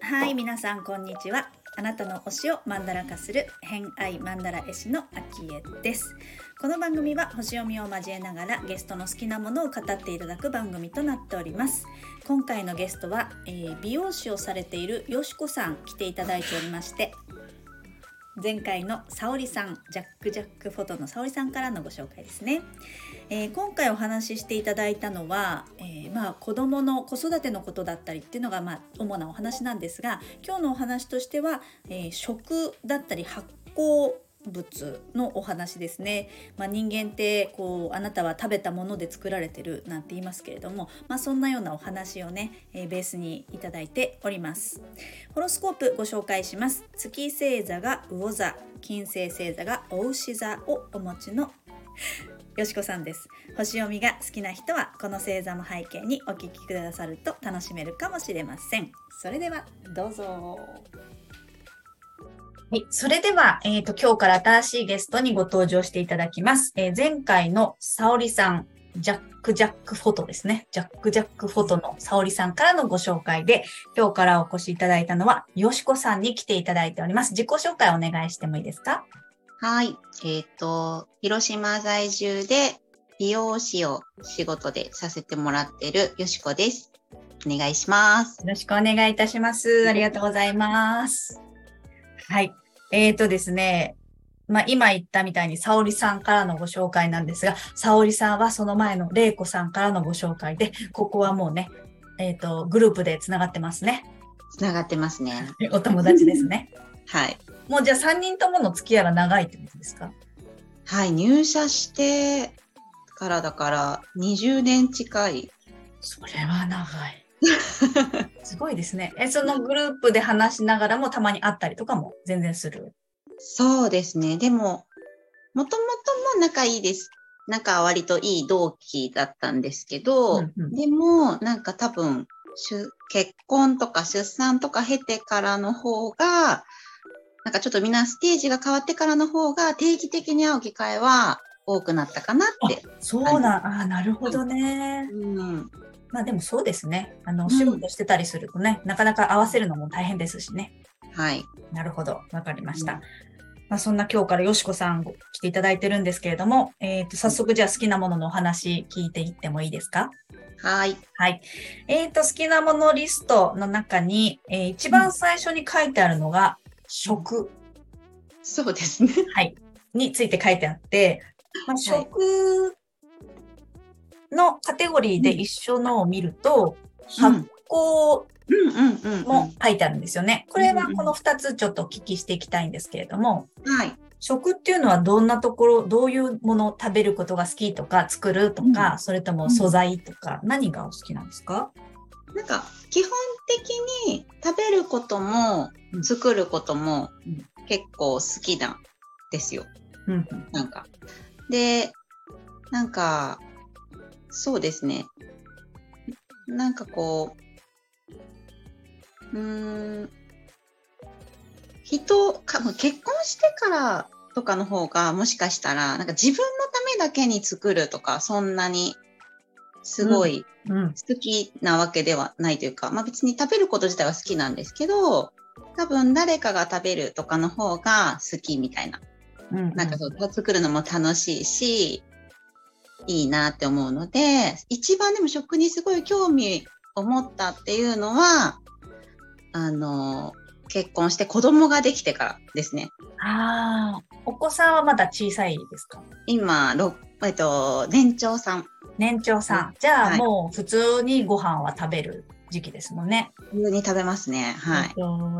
はい皆さんこんにちは。あなたの推しをマンダラ化する偏愛マンダラ絵師のアキエです。この番組は星読みを交えながらゲストの好きなものを語っていただく番組となっております。今回のゲストは、えー、美容師をされているよしこさん来ていただいておりまして前回の沙織さんジャックジャックフォトの沙織さんからのご紹介ですね、えー、今回お話ししていただいたのは、えー、まあ子どもの子育てのことだったりっていうのがまあ主なお話なんですが今日のお話としては、えー、食だったり発酵物のお話ですね、まあ、人間ってこうあなたは食べたもので作られてるなんて言いますけれども、まあ、そんなようなお話をね、えー、ベースにいただいております。ホロスコープご紹介します。月星座が魚座金星星座がお牛座をお持ちのよしこさんです。星読みが好きな人はこの星座も背景にお聞きくださると楽しめるかもしれません。それではどうぞ。はい。それでは、えっ、ー、と、今日から新しいゲストにご登場していただきます。えー、前回の沙織さん、ジャック・ジャックフォトですね。ジャック・ジャックフォトの沙織さんからのご紹介で、今日からお越しいただいたのは、よしこさんに来ていただいております。自己紹介お願いしてもいいですか？はい。えっ、ー、と、広島在住で美容師を仕事でさせてもらっているよしこです。お願いします。よろしくお願いいたします。ありがとうございます。はい。えっ、ー、とですね、まあ、今言ったみたいに、沙織さんからのご紹介なんですが、沙織さんはその前の玲子さんからのご紹介で、ここはもうね、えっ、ー、と、グループで繋がってますね。繋がってますね。お友達ですね。はい。もうじゃあ3人ともの付き合いは長いってことですか？はい、入社してからだから20年近い。それは長い。すごいですね。え、そのグループで話しながらもたまに会ったりとかも全然する？そうですね。でも、もともとも仲いいです。仲割といい同期だったんですけど、うんうん、でも、なんか多分、結婚とか出産とか経てからの方が、なんかちょっとみんなステージが変わってからの方が定期的に会う機会は多くなったかなって。そうだ、あなるほどね。うん、まあでもそうですね。あの、お仕事してたりするとね、うん、なかなか合わせるのも大変ですしね。はい。なるほど。わかりました。うん、まあそんな今日からよしこさん来ていただいてるんですけれども、えっ、ー、と、早速じゃあ好きなもののお話聞いていってもいいですか？はい。はい。えっ、ー、と、好きなものリストの中に、えー、一番最初に書いてあるのが、食。そうですね。はい。について書いてあって、まあ、食のカテゴリーで一緒のを見ると、発酵も書いてあるんですよね。これはこの2つちょっとお聞きしていきたいんですけれども、はい。食っていうのはどんなところ、どういうものを食べることが好きとか、作るとか、うん、それとも素材とか、何がお好きなんですか？なんか、基本的に食べることも、作ることも結構好きなんですよ。うん、なんか。で、なんか、そうですね。なんかこう、うーん、人か、結婚してからとかの方が、もしかしたら、なんか自分のためだけに作るとか、そんなに、すごい好きなわけではないというか、うんうん、まあ別に食べること自体は好きなんですけど、多分誰かが食べるとかの方が好きみたいな。うん、うん、なんかそう、作るのも楽しいし、いいなって思うので、一番でも食にすごい興味を持ったっていうのは、あの、結婚して子供ができてからですね。ああ、お子さんはまだ小さいですか？今、えっと、年長さん。年長さん。じゃあ、もう普通にご飯は食べる時期ですもんね。普通に食べますね。はい。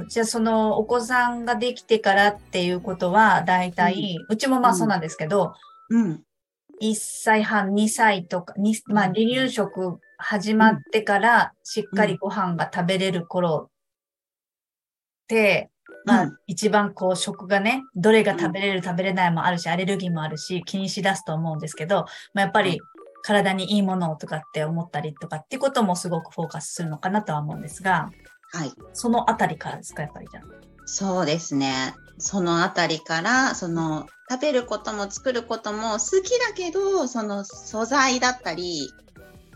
じゃあ、そのお子さんができてからっていうことは、大体、うん、うちもまあそうなんですけど、うん、1歳半、2歳とか、まあ、離乳食始まってからしっかりご飯が食べれる頃って、まあ、一番こう食がね、どれが食べれる食べれないもあるし、アレルギーもあるし、気にしだすと思うんですけど、まあ、やっぱり体にいいものをとかって思ったりとかっていうこともすごくフォーカスするのかなとは思うんですが、はい。そのあたりからですか、やっぱりじゃあ。そうですね。そのあたりから、その食べることも作ることも好きだけど、その素材だったり、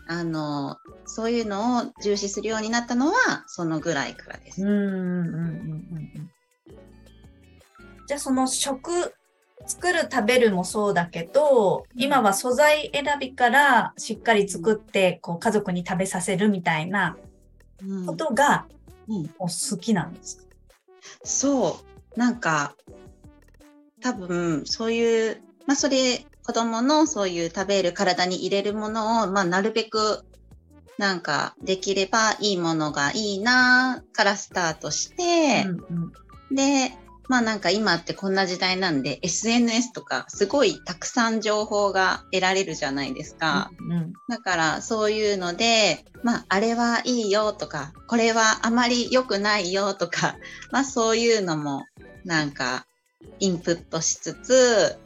あの、そういうのを重視するようになったのは、そのぐらいからです。うんうんうんうんうん。じゃあその食、作る食べるもそうだけど、今は素材選びからしっかり作って、こう家族に食べさせるみたいなことが、もう好きなんですか、そう。なんか、多分、そういう、まあ、それ、子供のそういう食べる体に入れるものを、まあ、なるべく、なんか、できればいいものがいいなからスタートして、うんうん、で、まあなんか今ってこんな時代なんで SNS とかすごいたくさん情報が得られるじゃないですか。うんうん、だからそういうので、まああれはいいよとか、これはあまり良くないよとか、まあそういうのもなんかインプットしつつ、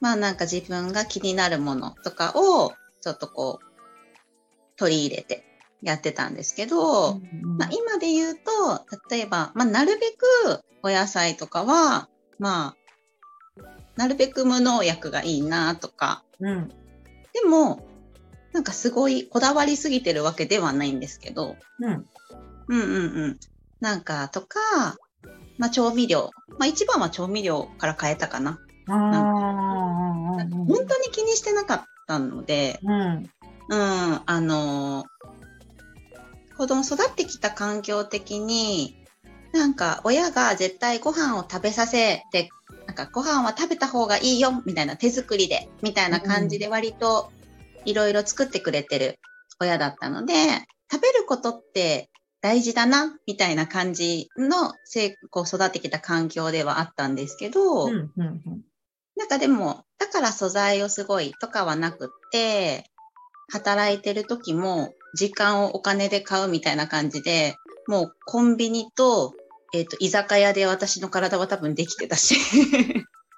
まあなんか自分が気になるものとかをちょっとこう取り入れてやってたんですけど、うんうん、まあ、今で言うと、例えば、まあ、なるべくお野菜とかは、まあ、なるべく無農薬がいいなとか、うん、でも、なんかすごいこだわりすぎてるわけではないんですけど、うん、うんうんうん。なんかとか、まあ調味料。まあ一番は調味料から変えたかな。なんか本当に気にしてなかったので、うん、うん、あの子供育ってきた環境的に、なんか親が絶対ご飯を食べさせて、なんかご飯は食べた方がいいよみたいな手作りでみたいな感じで割といろいろ作ってくれてる親だったので、食べることって大事だなみたいな感じの成功育ってきた環境ではあったんですけど、うんうんうん、なんかでも、だから素材をすごいとかはなくって、働いてる時も時間をお金で買うみたいな感じで、もうコンビニとえっ、ー、と、居酒屋で私の体は多分できてたし。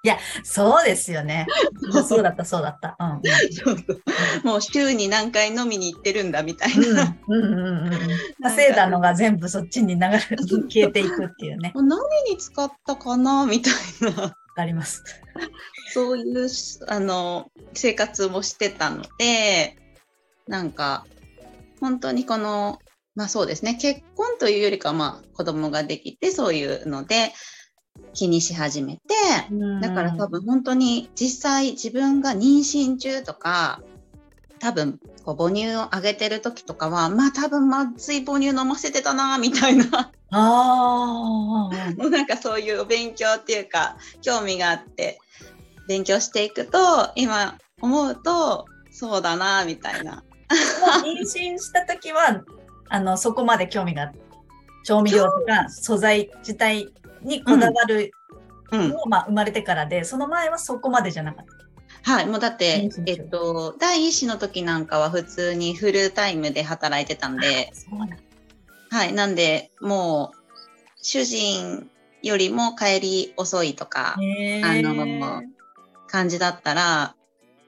いや、そうですよね。そうだった、そうだった。うん、そうそうもう週に何回飲みに行ってるんだみたいな。うんうんうんうん、稼いだのが全部そっちに流れ、消えていくっていうね。何に使ったかな？みたいな。あります。そういうあの生活もしてたので、なんか本当にこのまあそうですね。結婚というよりかはまあ子供ができてそういうので気にし始めて、だから多分本当に実際自分が妊娠中とか、多分こう母乳をあげてる時とかは、まあ多分まずい母乳飲ませてたな、みたいな。あなんかそういう勉強っていうか、興味があって、勉強していくと、今思うと、そうだな、みたいな。妊娠した時はあの、そこまで興味が、調味料とか素材自体にこだわるのを、うん、まあ、生まれてからで、その前はそこまでじゃなかった。はい、もうだって、えっと、第一子の時なんかは普通にフルタイムで働いてたんで、はい、なんで、もう、主人よりも帰り遅いとか、あの、感じだったら、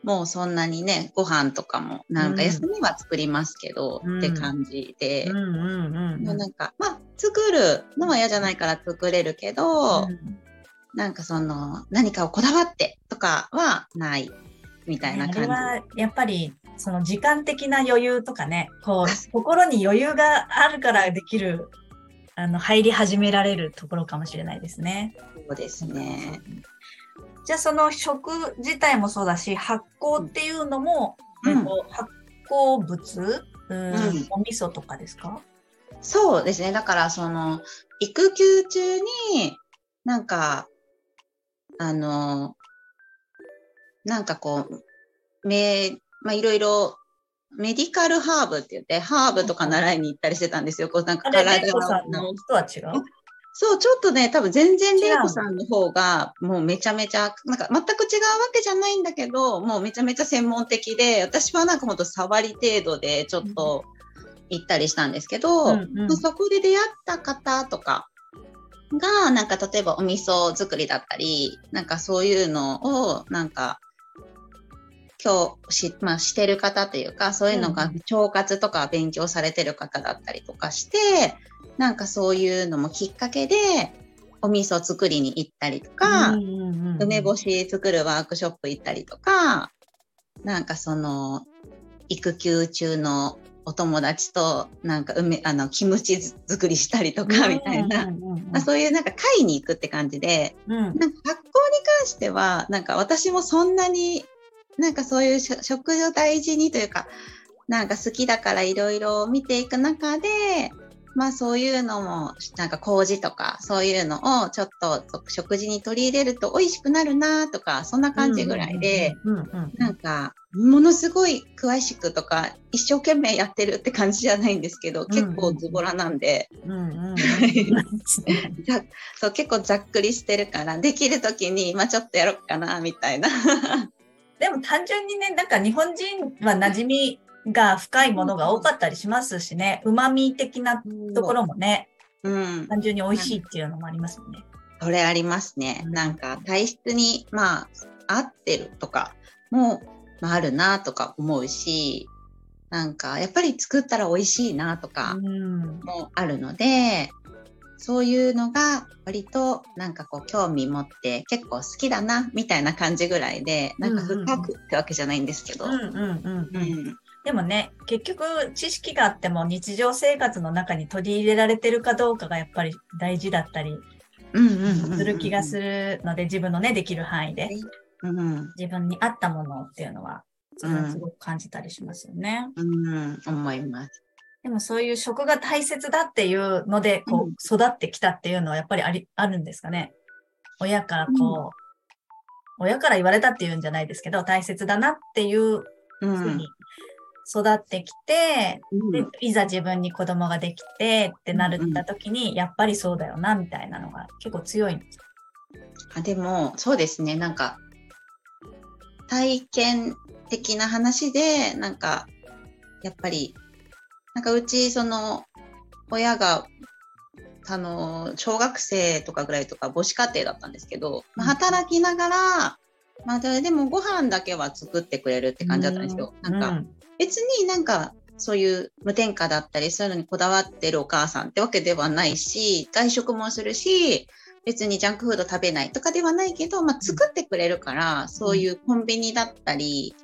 もうそんなにね、ご飯とかも、なんか休みは作りますけど、うん、って感じで、なんか、まあ、作るのは嫌じゃないから作れるけど、うん、なんかその、何かをこだわってとかはないみたいな感じ。はやっぱり、その時間的な余裕とかね、こう、心に余裕があるからできる、あの、入り始められるところかもしれないですね。そうですね。じゃあその食自体もそうだし、発酵っていうのも、うん、発酵物、うん、お味噌とかですか？そうですね。だからその、育休中に、なんか、あの、なんかこう、め、まあ、いろいろ、メディカルハーブって言って、ハーブとか習いに行ったりしてたんですよ。こうなんか体の。とは違う？そう、ちょっとね、多分全然玲子さんの方が、もうめちゃめちゃ、なんか全く違うわけじゃないんだけど、もうめちゃめちゃ専門的で、私はなんかほんと触り程度でちょっと行ったりしたんですけど、うんうん、そこで出会った方とかが、なんか例えばお味噌作りだったり、なんかそういうのを、なんか、今日し、まあ、してる方というか、そういうのが腸活とか勉強されてる方だったりとかして、なんかそういうのもきっかけで、お味噌作りに行ったりとか、梅干し作るワークショップ行ったりとか、なんかその、育休中のお友達となんか梅あのキムチ作りしたりとかみたいな、まあ、そういうなんか会に行くって感じで、うん、なんか学校に関してはなんか私もそんなになんかそういう食を大事にというかなんか好きだからいろいろ見ていく中でまあそういうのも、なんか麹とかそういうのをちょっと食事に取り入れると美味しくなるなとか、そんな感じぐらいで、なんかものすごい詳しくとか一生懸命やってるって感じじゃないんですけど、結構ズボラなんで、結構ざっくりしてるから、できる時に、まあちょっとやろうかな、みたいな。でも単純にね、なんか日本人は馴染みが深いものが多かったりしますしね、旨味的なところもね、うん、単純に美味しいっていうのもありますよね。それありますね。なんか体質に、まあ、合ってるとかも、まあ、あるなとか思うし、なんかやっぱり作ったら美味しいなとかもあるので、そういうのが割となんかこう興味持って結構好きだなみたいな感じぐらいで、なんか深くってわけじゃないんですけど。でもね、結局知識があっても日常生活の中に取り入れられてるかどうかがやっぱり大事だったりする気がするので、自分のね、できる範囲で、自分に合ったものっていうのは、すごく感じたりしますよね。うん、うん、思います。でもそういう食が大切だっていうので、こう、育ってきたっていうのはやっぱりあり、あるんですかね。親からこう、うん、親から言われたっていうんじゃないですけど、大切だなっていうふうに育ってきて、うん、でいざ自分に子供ができてってなるった時に、うん、やっぱりそうだよなみたいなのが結構強いんですあでもそうですね。なんか体験的な話でなんかやっぱりなんかうちその親があの小学生とかぐらいとか母子家庭だったんですけど、まあ、働きながら、まあ、でもご飯だけは作ってくれるって感じだったんですよ。なんか、別になんかそういう無添加だったりそういうのにこだわってるお母さんってわけではないし外食もするし別にジャンクフード食べないとかではないけど、まあ、作ってくれるからそういうコンビニだったり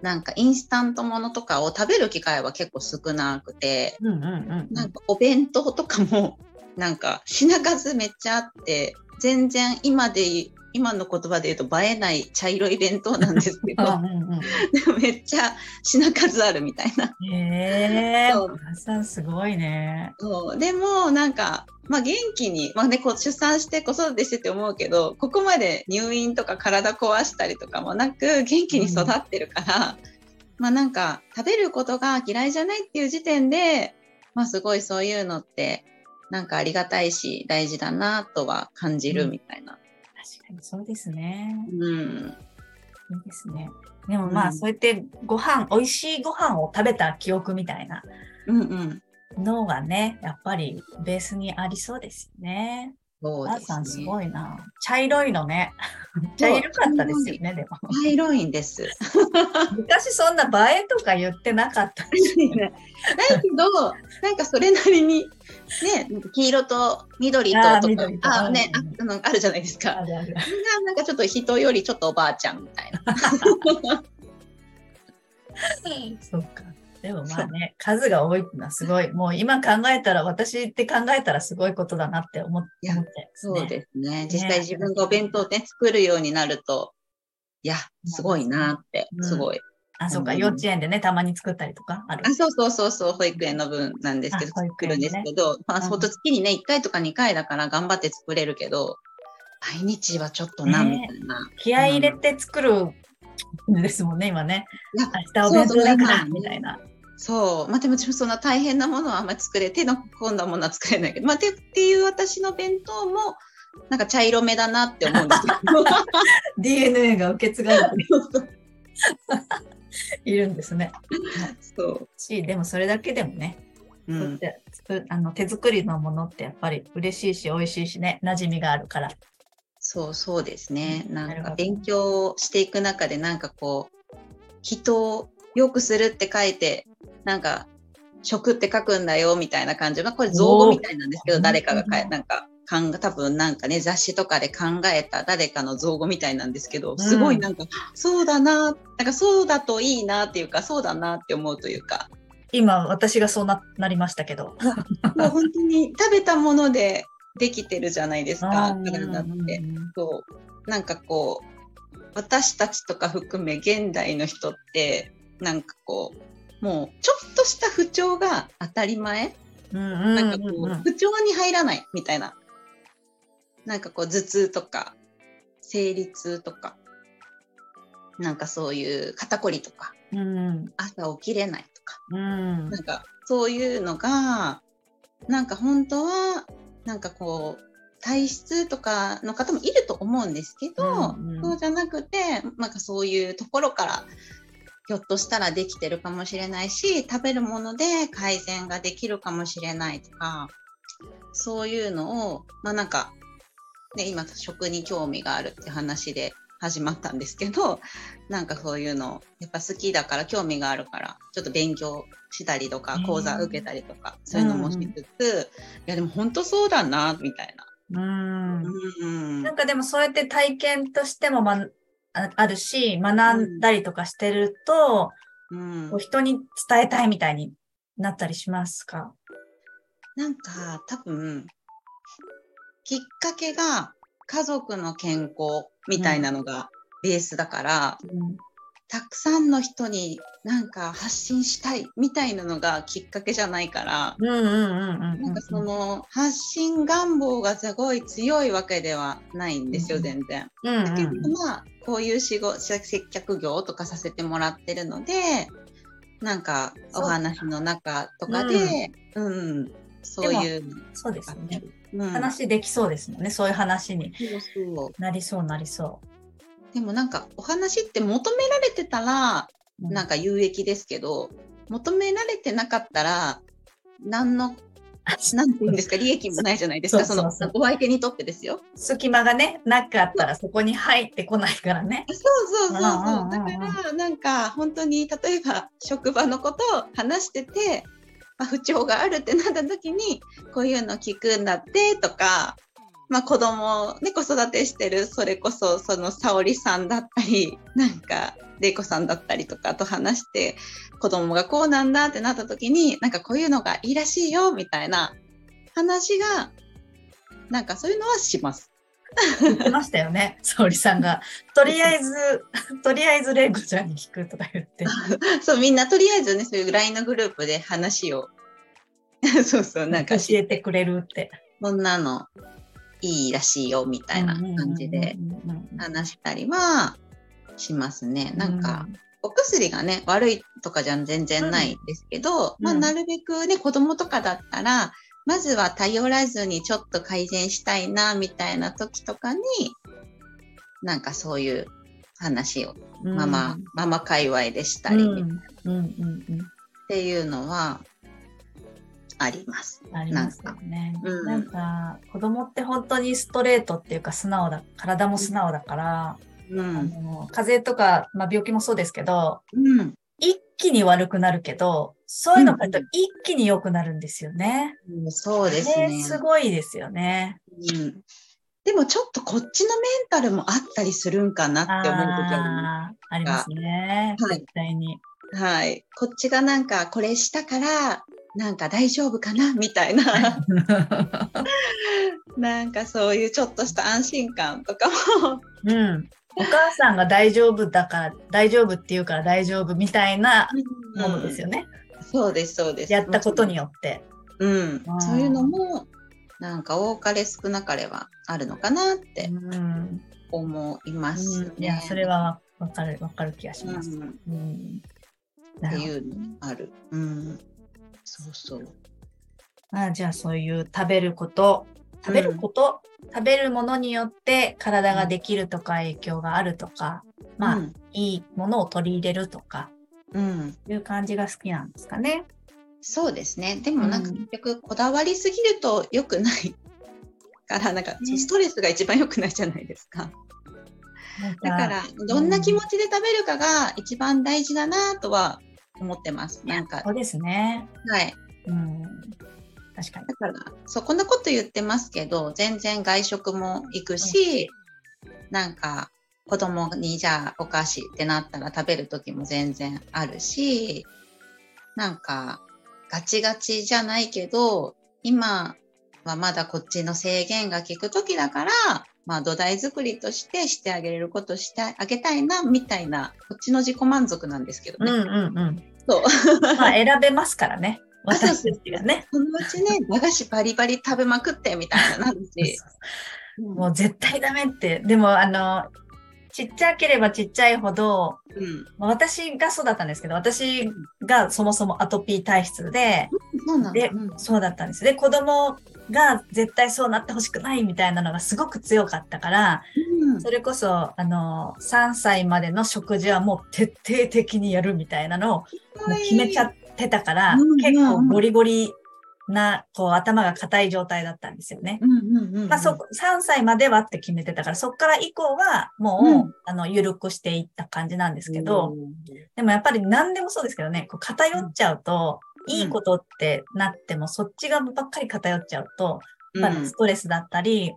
なんかインスタントものとかを食べる機会は結構少なくて、なんかお弁当とかもなんか品数めっちゃあって全然今で今の言葉で言うと映えない茶色い弁当なんですけどうん、で もめっちゃ品数あるみたいな。へえー、すごいね。そうでもなんか、まあ、元気に、まあね、こう出産して子育てしてて思うけどここまで入院とか体壊したりとかもなく元気に育ってるから、うん、まあなんか食べることが嫌いじゃないっていう時点で、まあ、すごいそういうのってなんかありがたいし大事だなとは感じるみたいな。確かにそうですね。うん。いいですね。でもまあ、そうやってご飯、美味しいご飯を食べた記憶みたいなのがね、やっぱりベースにありそうですよね。そうですね。さんすごいな。茶色いのね。茶色かったですよね、でも。茶色いんです。昔そんな映えとか言ってなかったですね。だけど、なんかそれなりに、ね、黄色と緑ととか、あね、あのあるじゃないですか。あるあるなんかちょっと人よりちょっとおばあちゃんみたいな。そうか。でもまあね、数が多いっていうのはすごい、もう今考えたら、私って考えたらすごいことだなって思って、ね、そうですね。実際自分がお弁当ね、作るようになると、いや、すごいなって、すごい。あ、そうか、幼稚園でね、たまに作ったりとかある。あそうそうそうそう、保育園の分なんですけど、作るんですけど、まあ、ほんと月にね、1回とか2回だから頑張って作れるけど、毎日はちょっとな、みたいな。気合い入れて作るですもんね、今ね。明日お弁当だから、みたいな。そう。まあでもそんな大変なものはあんまり作れ、手の込んだものは作れないけど、まあてっていう私の弁当も、なんか茶色めだなって思うんですけど。DNA が受け継がれて いるんですね。そう。し、でもそれだけでもね、うん、あの手作りのものってやっぱり嬉しいし美味しいしね馴染みがあるからそうそうですねなんか勉強していく中でなんかこう人をよくするって書いてなんか食って書くんだよみたいな感じ、まあ、これ造語みたいなんですけど誰かがかなんか考え、多分なんかね、雑誌とかで考えた誰かの造語みたいなんですけど、すごいなんか、うん、そうだな、なんかそうだといいなっていうか、そうだなって思うというか。今、私がそうななりましたけど。もう本当に食べたものでできてるじゃないですか、体って。そうなんかこう、私たちとか含め現代の人って、なんかこう、もうちょっとした不調が当たり前。なんかこう、不調に入らないみたいな。なんかこう、頭痛とか、生理痛とか、なんかそういう肩こりとか、うん、朝起きれないとか、うん、なんかそういうのが、なんか本当は、なんかこう、体質とかの方もいると思うんですけど、うんうん、そうじゃなくて、なんかそういうところからひょっとしたらできてるかもしれないし、食べるもので改善ができるかもしれないとか、そういうのを、まあなんか、ね、今食に興味があるって話で始まったんですけど、なんかそういうの、やっぱ好きだから興味があるから、ちょっと勉強したりとか、講座受けたりとか、そういうのもしつつ、うん、いやでも本当そうだな、みたいな。うん、うん、なんかでもそうやって体験としても、まあるし、学んだりとかしてると、うん、こう人に伝えたいみたいになったりしますか？なんか多分、きっかけが家族の健康みたいなのがベースだから、うん、たくさんの人になんか発信したいみたいなのがきっかけじゃないから、なんかその発信願望がすごい強いわけではないんですよ、全然。だけどまあ、こういう仕事、接客業とかさせてもらってるので、なんかお話の中とかで、うん、うん、そういう。そうですね、うん。話できそうですもんね。そういう話になりそうなりそう。でもなんかお話って求められてたら、なんか有益ですけど、求められてなかったら、何の、なんて言うんですか、利益もないじゃないですか、そのお相手にとってですよ。隙間がね、なかったらそこに入ってこないからね。そうそうそうそう。だから、なんか本当に、例えば職場のことを話してて、まあ、不調があるってなった時に、こういうの聞くんだってとか、まあ、子供ね、子育てしてる、それこそ、その、沙織さんだったり、なんか、玲子さんだったりとかと話して、子供がこうなんだってなった時に、なんかこういうのがいいらしいよ、みたいな話が、なんかそういうのはします。言ってましたよね、沙織さんが。とりあえず、とりあえず玲子ちゃんに聞くとか言って。そう、みんなとりあえずね、そういう LINE のグループで話を、そうそう、なんか教えてくれるって。こんなのいいらしいよみたいな感じで話したりはしますね。なんか、お薬がね、悪いとかじゃ全然ないんですけど、まあ、なるべくね、子供とかだったら、まずは頼らずにちょっと改善したいな、みたいな時とかに、なんかそういう話を、ママ、ママ界隈でしたり、っていうのは、あります。ありますよね。うん、なんか子供って本当にストレートっていうか素直だ、体も素直だから、うん、あの風邪とか、まあ、病気もそうですけど、うん、一気に悪くなるけど、そういうのが一気に良くなるんですよね。うん、そうですね。すごいですよね。うんでもちょっとこっちのメンタルもあったりするんかなって思う時あありますね。はい、絶対に。はい。こっちがなんかこれしたからなんか大丈夫かな？みたいな。なんかそういうちょっとした安心感とかも。うん、お母さんが大丈夫だから大丈夫って言うから大丈夫みたいなものですよね。うん、そうですそうです。やったことによって。うん、そういうのもなんか多かれ少なかれはあるのかなって思いますね。うん、いやそれはわかるわかる気がします。うん、っていうのある。うんそうそう。あじゃあそういう食べること、食べること、うん、食べるものによって体ができるとか影響があるとか、まあ、うん、いいものを取り入れるとか、うん、いう感じが好きなんですかね。そうですね。でもなんか結局こだわりすぎると良くないから、なんかストレスが一番良くないじゃないですか。だからどんな気持ちで食べるかが一番大事だなとは思ってます。なんか。そうですね。はい。うん。確かに。だから、そこんなこと言ってますけど、全然外食も行くし、うん、なんか、子供にじゃあお菓子ってなったら食べる時も全然あるし、なんか、ガチガチじゃないけど、今はまだこっちの制限が効く時だから、まあ土台作りとしてしてあげれることしてあげたいな、みたいな、こっちの自己満足なんですけどね。うんうんうん。そう。まあ選べますからね。私たちがね。そのうちね、駄菓子バリバリ食べまくってみたいななんし。もう絶対ダメって。でも、あの、ちっちゃければちっちゃいほど、うん、私がそうだったんですけど、私がそもそもアトピー体質で、うん、で、うん、そうだったんです。で、子供が絶対そうなってほしくないみたいなのがすごく強かったから、それこそ、あの、3歳までの食事はもう徹底的にやるみたいなのをもう決めちゃってたから、結構ゴリゴリな、こう、頭が硬い状態だったんですよね。まあ、そ、3歳まではって決めてたから、そこから以降は、もう、うん、あの、緩くしていった感じなんですけど、でもやっぱり何でもそうですけどね、こう、偏っちゃうと、いいことってなっても、そっち側ばっかり偏っちゃうと、まあ、ストレスだったり、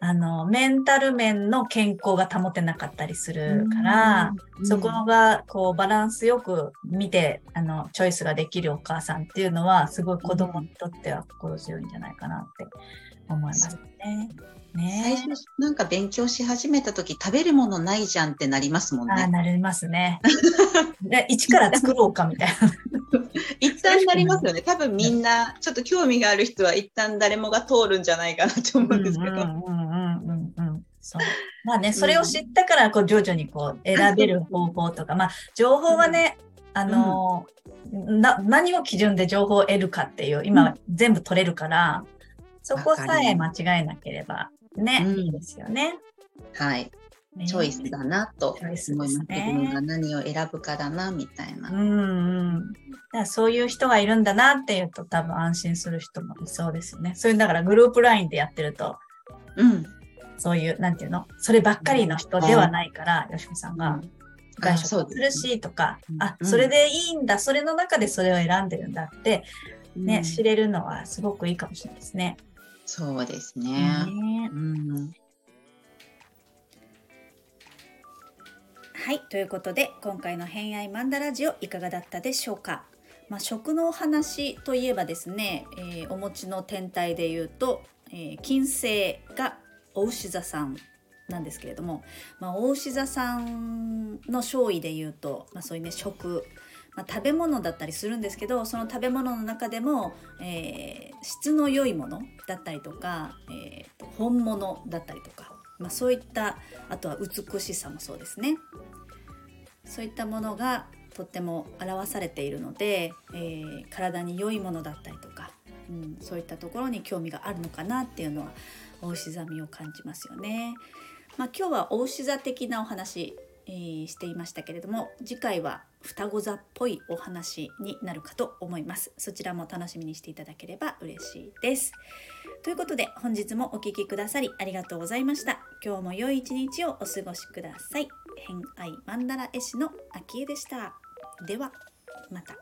あの、メンタル面の健康が保てなかったりするから、そこが、こう、バランスよく見て、あの、チョイスができるお母さんっていうのは、すごい子供にとっては心強いんじゃないかなって思いますね。ね最初、なんか勉強し始めた時、食べるものないじゃんってなりますもんね。あなりますね。で一から作ろうかみたいな。一旦なりますよね。多分みんな、ちょっと興味がある人は一旦誰もが通るんじゃないかなと思うんですけど。うんうんうんそう。まあね、それを知ったから、こう、徐々にこう、選べる方法とか、まあ、情報はね、あの、な、何を基準で情報を得るかっていう、今、全部取れるから、そこさえ間違えなければ、ね、いいですよね。はい。チョイスだなと思います。自分が何を選ぶかだなみたいな。うんうん。だからそういう人がいるんだなっていうと多分安心する人もいそうですよね。そういうだからグループ LINE でやってると、うん。そういう、なんていうの？そればっかりの人ではないから、よしこさんが。外食するしとか、あ、それでいいんだ、それの中でそれを選んでるんだって、ね、知れるのはすごくいいかもしれないですね。そうですね。ね。うん、はい、ということで今回の「偏愛マンダラジオ」いかがだったでしょうか。まあ、食の話といえばですね、えー、お餅の天体でいうと、えー、金星がお牛座さんなんですけれども、まあ、お牛座さんの勝位で言うと、まあ、そういうね食、まあ、食べ物だったりするんですけどその食べ物の中でも、えー、質の良いものだったりとか、えー、本物だったりとか、まあ、そういったあとは美しさもそうですね。そういったものがとっても表されているので、えー、体に良いものだったりとか、うん、そういったところに興味があるのかなっていうのはお牛座味を感じますよね。まあ、今日はお牛座的なお話、えー、していましたけれども次回は双子座っぽいお話になるかと思います。そちらも楽しみにしていただければ嬉しいです。ということで本日もお聴きくださりありがとうございました。今日も良い一日をお過ごしください。偏愛マンダラ絵師の秋江でした。ではまた。